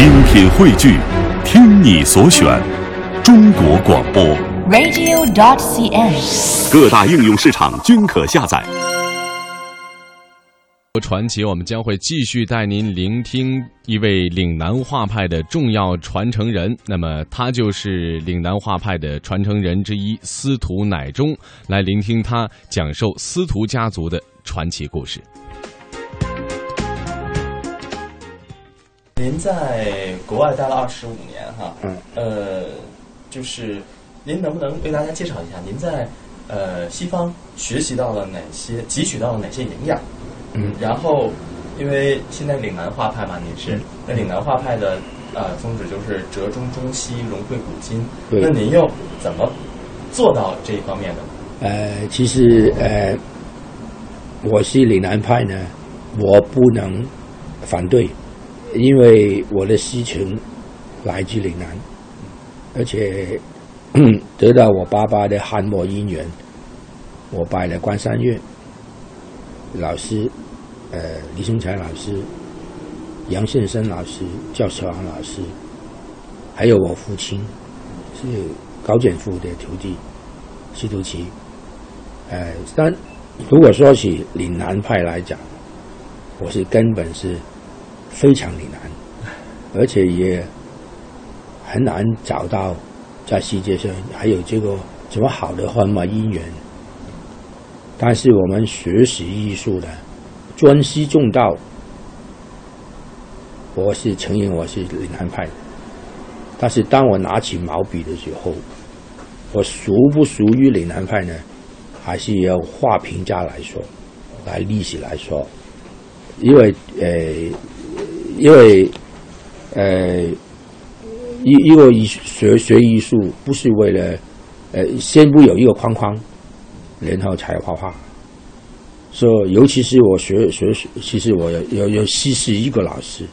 精品汇聚，听你所选，中国广播。radio.dot.cn，。各大应用市场均可下载。传奇，我们将会继续带您聆听一位岭南画派的重要传承人。那么，他就是岭南画派的传承人之一司徒乃忠，来聆听他讲授司徒家族的传奇故事。您在国外待了二十五年哈，嗯，呃，就是您能不能为大家介绍一下您在呃西方学习到了哪些，汲取到了哪些营养？嗯，然后因为现在岭南画派嘛，您是、嗯那岭南画派的呃宗旨就是折中中西，融汇古今。对那您又怎么做到这一方面的？呃，其实呃，我是岭南派呢，我不能反对，因为我的师承来自岭南，而且得到我爸爸的汉末姻缘，我拜了关山月老师，呃，李松才老师，杨先生老师，赵小昂老师，还有我父亲是高简父的徒弟司徒琪。呃，但如果说起岭南派来讲，我是根本是非常岭南，而且也很难找到在世界上还有这个这么好的汉末姻缘。但是我们学习艺术的，专师重道，我是承认我是岭南派。但是当我拿起毛笔的时候，我属不属于岭南派呢？还是要画评价来说，来历史来说，因为呃，因为呃，一一个艺学学艺术不是为了呃，先不有一个框框，然后才画画。所以，尤其是我学学，其实我有有有西是一个老师，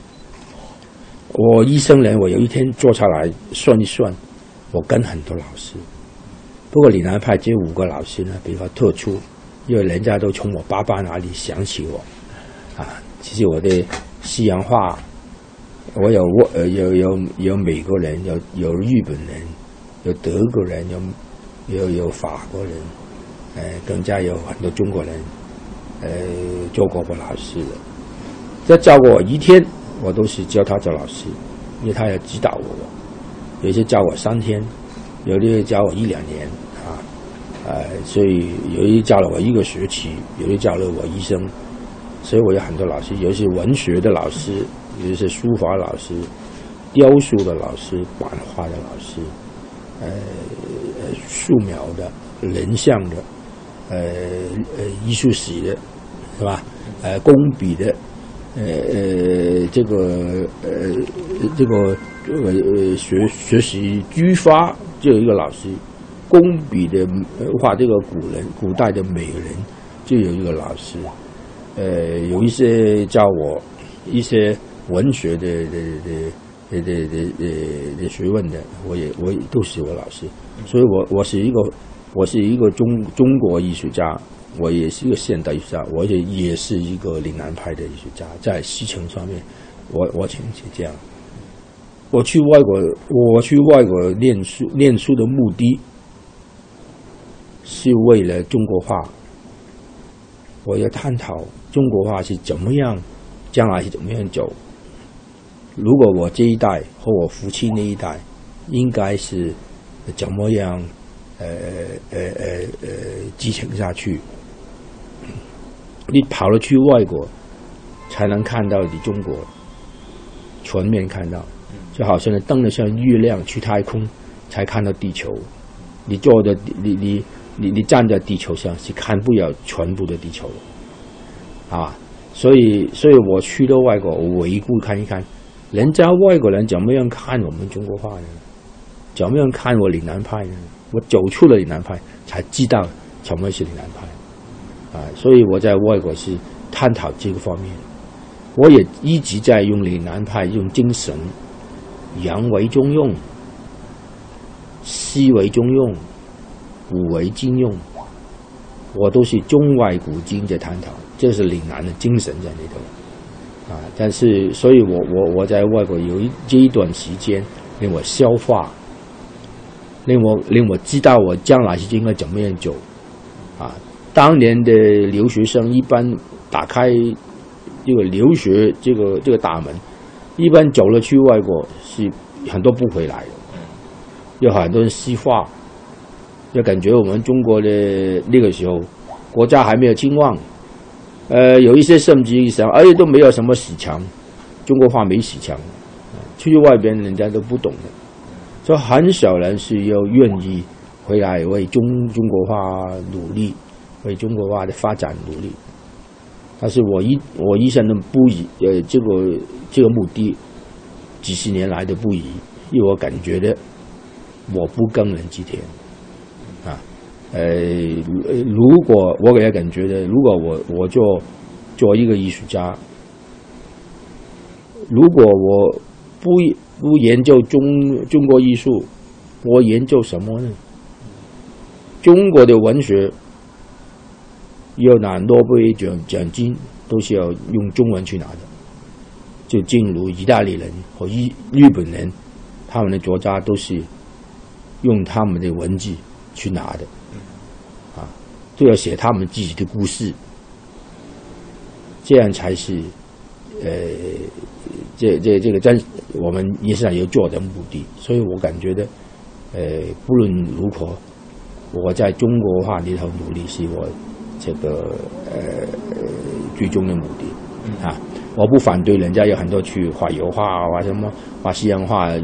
我一生人，我有一天坐下来算一算，我跟很多老师。不过岭南派这五个老师呢比较特殊，因为人家都从我爸爸那里想起我，啊，其实我的西洋画，我有我呃有有有美国人，有有日本人，有德国人，有有有法国人，呃，更加有很多中国人，呃，做过我老师的。这教过我一天，我都是教他做老师，因为他要指导我，有些教我三天。有的教我一两年啊，呃，所以有的教了我一个学期，有的教了我一生，所以我有很多老师，有一些文学的老师，有一些书法老师，雕塑的老师，版画的老师，呃，素描的、人像的，呃呃艺术史的，是吧？呃，工笔的，呃呃这个呃这个呃学学习居发。就有一个老师，工笔的画这个古人古代的美人，就有一个老师，呃，有一些教我一些文学的的的的的的的,的学问的，我也我也都是我老师，所以我我是一个我是一个中中国艺术家，我也是一个现代艺术家，我也也是一个岭南派的艺术家，在西城上面，我我请是这样，我去外国我去外国念书念书的目的，是为了中国画。我要探讨中国画是怎么样，将来是怎么样走。如果我这一代和我父亲那一代，应该是怎么样，呃呃呃呃继承下去。你跑了去外国，才能看到你中国全面看到。就好像你登了上月亮去太空，才看到地球。你坐在你你你你站在地球上是看不了全部的地球，啊，所以所以我去到外国我回顾看一看，人家外国人怎么样看我们中国话呢？怎么样看我岭南派呢？我走出了岭南派，才知道什么是岭南派，啊，所以我在外国是探讨这个方面，我也一直在用岭南派用精神。阳为中用，西为中用，古为今用，我都是中外古今的探讨，这是岭南的精神在里头。啊，但是所以我我我在外国有一这一段时间令我消化，令我令我知道我将来是应该怎么样走，啊，当年的留学生一般打开这个留学这个这个大门，一般走了去外国是很多不回来的，有很多人西化，就感觉我们中国的那个时候国家还没有兴旺。呃，有一些甚至想，而且都没有什么死墙，中国话没死墙，出去外边人家都不懂的，所以很少人是要愿意回来为中中国话努力，为中国话的发展努力。但是我一我一生都不以，呃，这个这个目的，几十年来的不以，因为我感觉的，我不耕人之田。呃，如果我给他感觉的，如果我我做做一个艺术家，如果我不不研究中中国艺术，我研究什么呢？中国的文学要拿诺贝尔奖奖金，都是要用中文去拿的，就正如意大利人和日日本人，他们的作家都是用他们的文字去拿的。都要写他们自己的故事，这样才是，呃，这这这个真我们也是要做的目的。所以我感觉的，呃，不论如何，我在中国话里头努力是我这个呃最终的目的啊。我不反对人家有很多去画油画啊，什么画西洋画，呃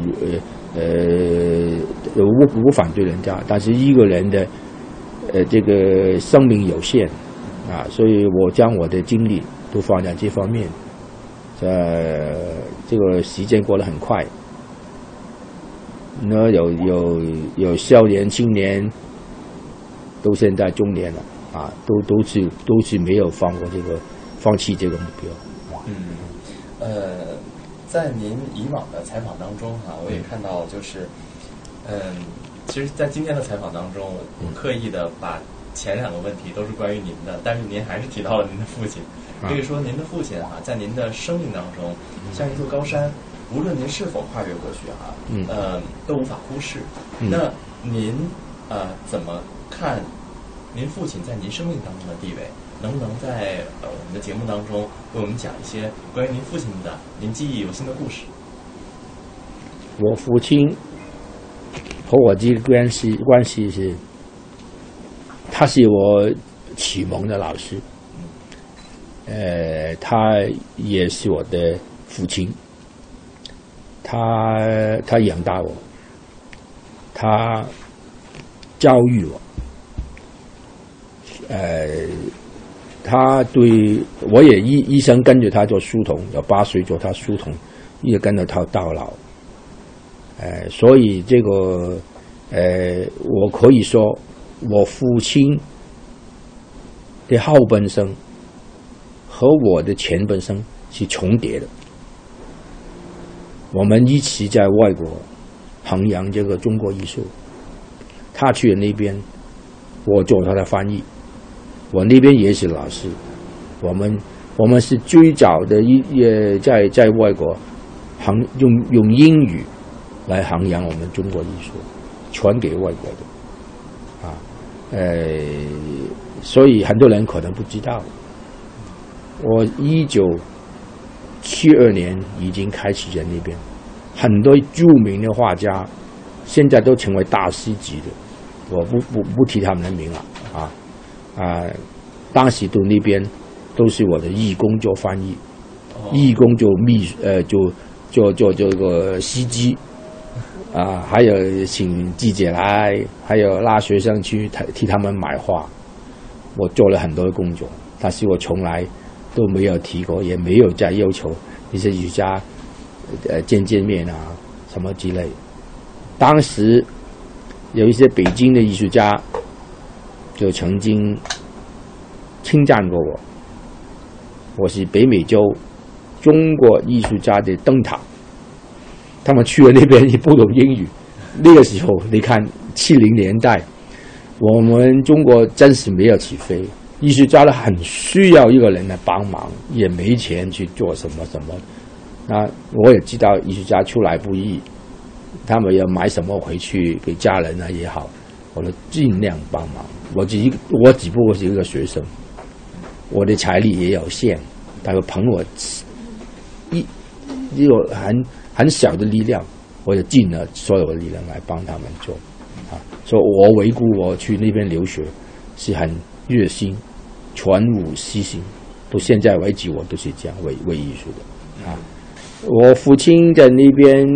呃，我不反对人家，但是一个人的。呃，这个生命有限啊，所以我将我的精力都放在这方面。呃，这个时间过得很快，那有有有少年、青年，都现在中年了啊，都都是都是没有放过这个，放弃这个目标。嗯，呃，在您以往的采访当中哈，我也看到就是，嗯。其实，在今天的采访当中，我刻意的把前两个问题都是关于您的，但是您还是提到了您的父亲。可以说，您的父亲哈，在您的生命当中像一座高山，无论您是否跨越过去哈，呃，都无法忽视。那您呃怎么看您父亲在您生命当中的地位？能不能在呃我们的节目当中为我们讲一些关于您父亲的您记忆犹新的故事？我父亲。和我这个关系关系是，他是我启蒙的老师，呃，他也是我的父亲，他他养大我，他教育我，呃，他对我也一一生跟着他做书童，有八岁做他书童，一直跟着他到老。呃，所以这个，呃，我可以说，我父亲的后半生和我的前半生是重叠的。我们一起在外国弘扬这个中国艺术，他去了那边，我做他的翻译，我那边也是老师，我们我们是最早的一呃，在在外国行用用英语。来弘扬我们中国艺术，传给外国的，啊，呃，所以很多人可能不知道，我一九七二年已经开始在那边，很多著名的画家，现在都成为大师级的，我不不不提他们的名了，啊啊，当时到那边都是我的义工做翻译，义工做秘呃做做做这个司机。啊，还有请记者来，还有拉学生去替替他们买画，我做了很多的工作，但是我从来都没有提过，也没有再要求一些艺术家呃见见面啊什么之类。当时有一些北京的艺术家就曾经侵占过我，我是北美洲中国艺术家的灯塔。他们去了那边也不懂英语，那个时候你看七零年代，我们中国暂时没有起飞，艺术家呢很需要一个人来帮忙，也没钱去做什么什么。那我也知道艺术家出来不易，他们要买什么回去给家人呢也好，我都尽量帮忙。我只我只不过是一个学生，我的财力也有限，他会捧我一一个很很小的力量，我就尽了所有的力量来帮他们做。啊，所以我回顾我去那边留学是很热心、全无私心，到现在为止我都是这样为为艺术的啊。我父亲在那边，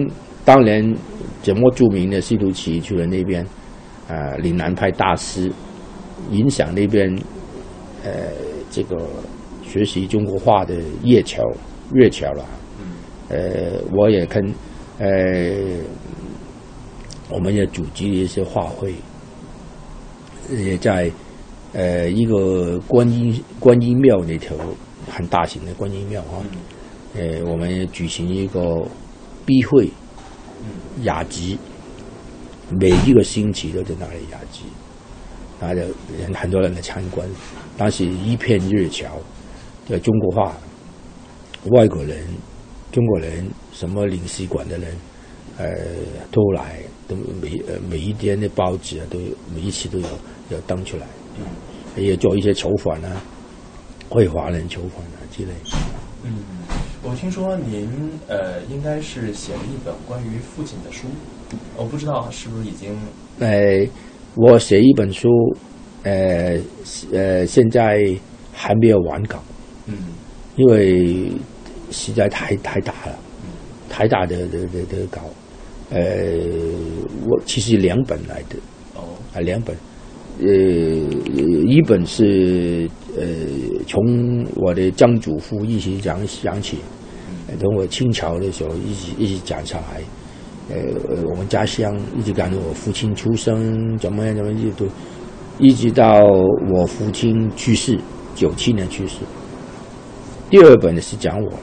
当年怎么著名的西图奇去了那边，啊，岭南派大师，影响那边，呃，这个学习中国画的叶桥、月桥了。呃，我也跟，呃，我们也组织一些画会，也在，呃，一个观音观音庙那头很大型的观音庙啊。呃，我们举行一个闭会雅集，每一个星期都在那里雅集，然后人很多人来参观，当时一片热潮，在中国话，外国人、中国人、什么领事馆的人，呃，都来，都每呃每一天的报纸啊，都每一期都有有登出来，也做一些筹款啊，为华人筹款啊之类。嗯。我听说您呃，应该是写了一本关于父亲的书，我不知道是不是已经。呃，我写一本书，呃呃，现在还没有完稿。嗯。因为实在太太大了，太大的的的的稿。呃，我其实两本来的。哦。啊，两本。呃，一本是呃，从我的曾祖父一直讲讲起，从我清朝的时候一直一直讲下来，呃，我们家乡一直讲到我父亲出生怎么样怎么样，都一直到我父亲去世，九七年去世。第二本呢是讲我，啊，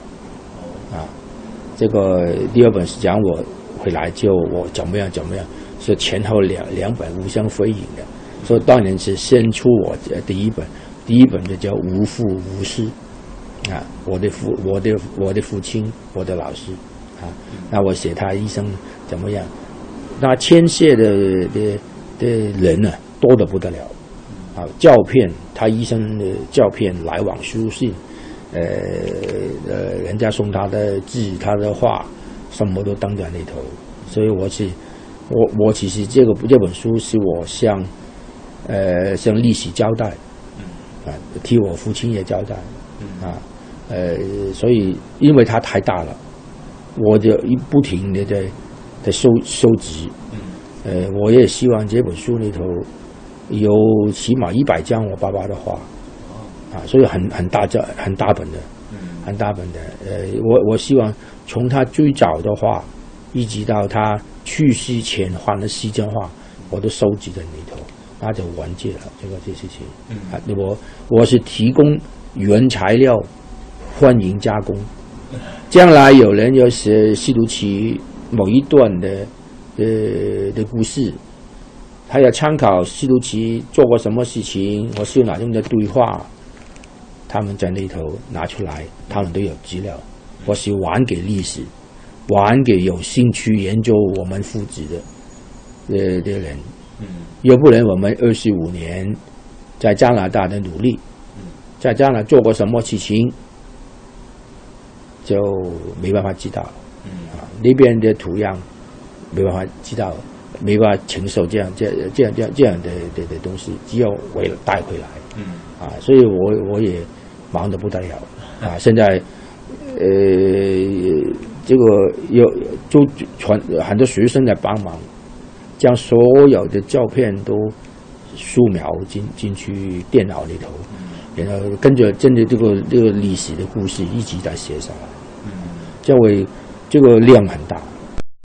这个第二本是讲我回来就我怎么样怎么样，是前后两两本互相辉映的。所以当年是先出我第一本，第一本就叫《无父无师》，啊，我的父，我的我的父亲，我的老师，啊，那我写他一生怎么样？那牵涉的的的人呢，多的不得了，啊，照片，他一生的照片，来往书信，呃呃，人家送他的字，他的画，什么都登在那头。所以我是，我我其实这个这本书是我向。呃，向历史交代，啊，替我父亲也交代，啊，呃，所以因为他太大了，我就一不停的在在收收集，呃，我也希望这本书里头有起码一百张我爸爸的画，啊，所以很很大这很大本的，很大本的，呃，我我希望从他最早的画，一直到他去世前画的西征画，我都收集在里头。那就完结了，这个这事情。嗯，我我是提供原材料，欢迎加工。将来有人要写西毒棋某一段的呃的故事，他要参考西毒奇做过什么事情，我是哪种的对话，他们在那头拿出来，他们都有资料。我是还给历史，还给有兴趣研究我们父子的呃的人。嗯，又不能我们二十五年在加拿大的努力，在加拿大做过什么事情，就没办法知道。嗯啊，那边的土壤没办法知道，没办法承受这样这这样这样这样的的的东西，只有回带回来。嗯啊，所以我我也忙得不得了啊！现在呃，这个有就传很多学生在帮忙。将所有的照片都素描进进去电脑里头，然后跟着真的这个这个历史的故事一直在写上来，这为这个量很大。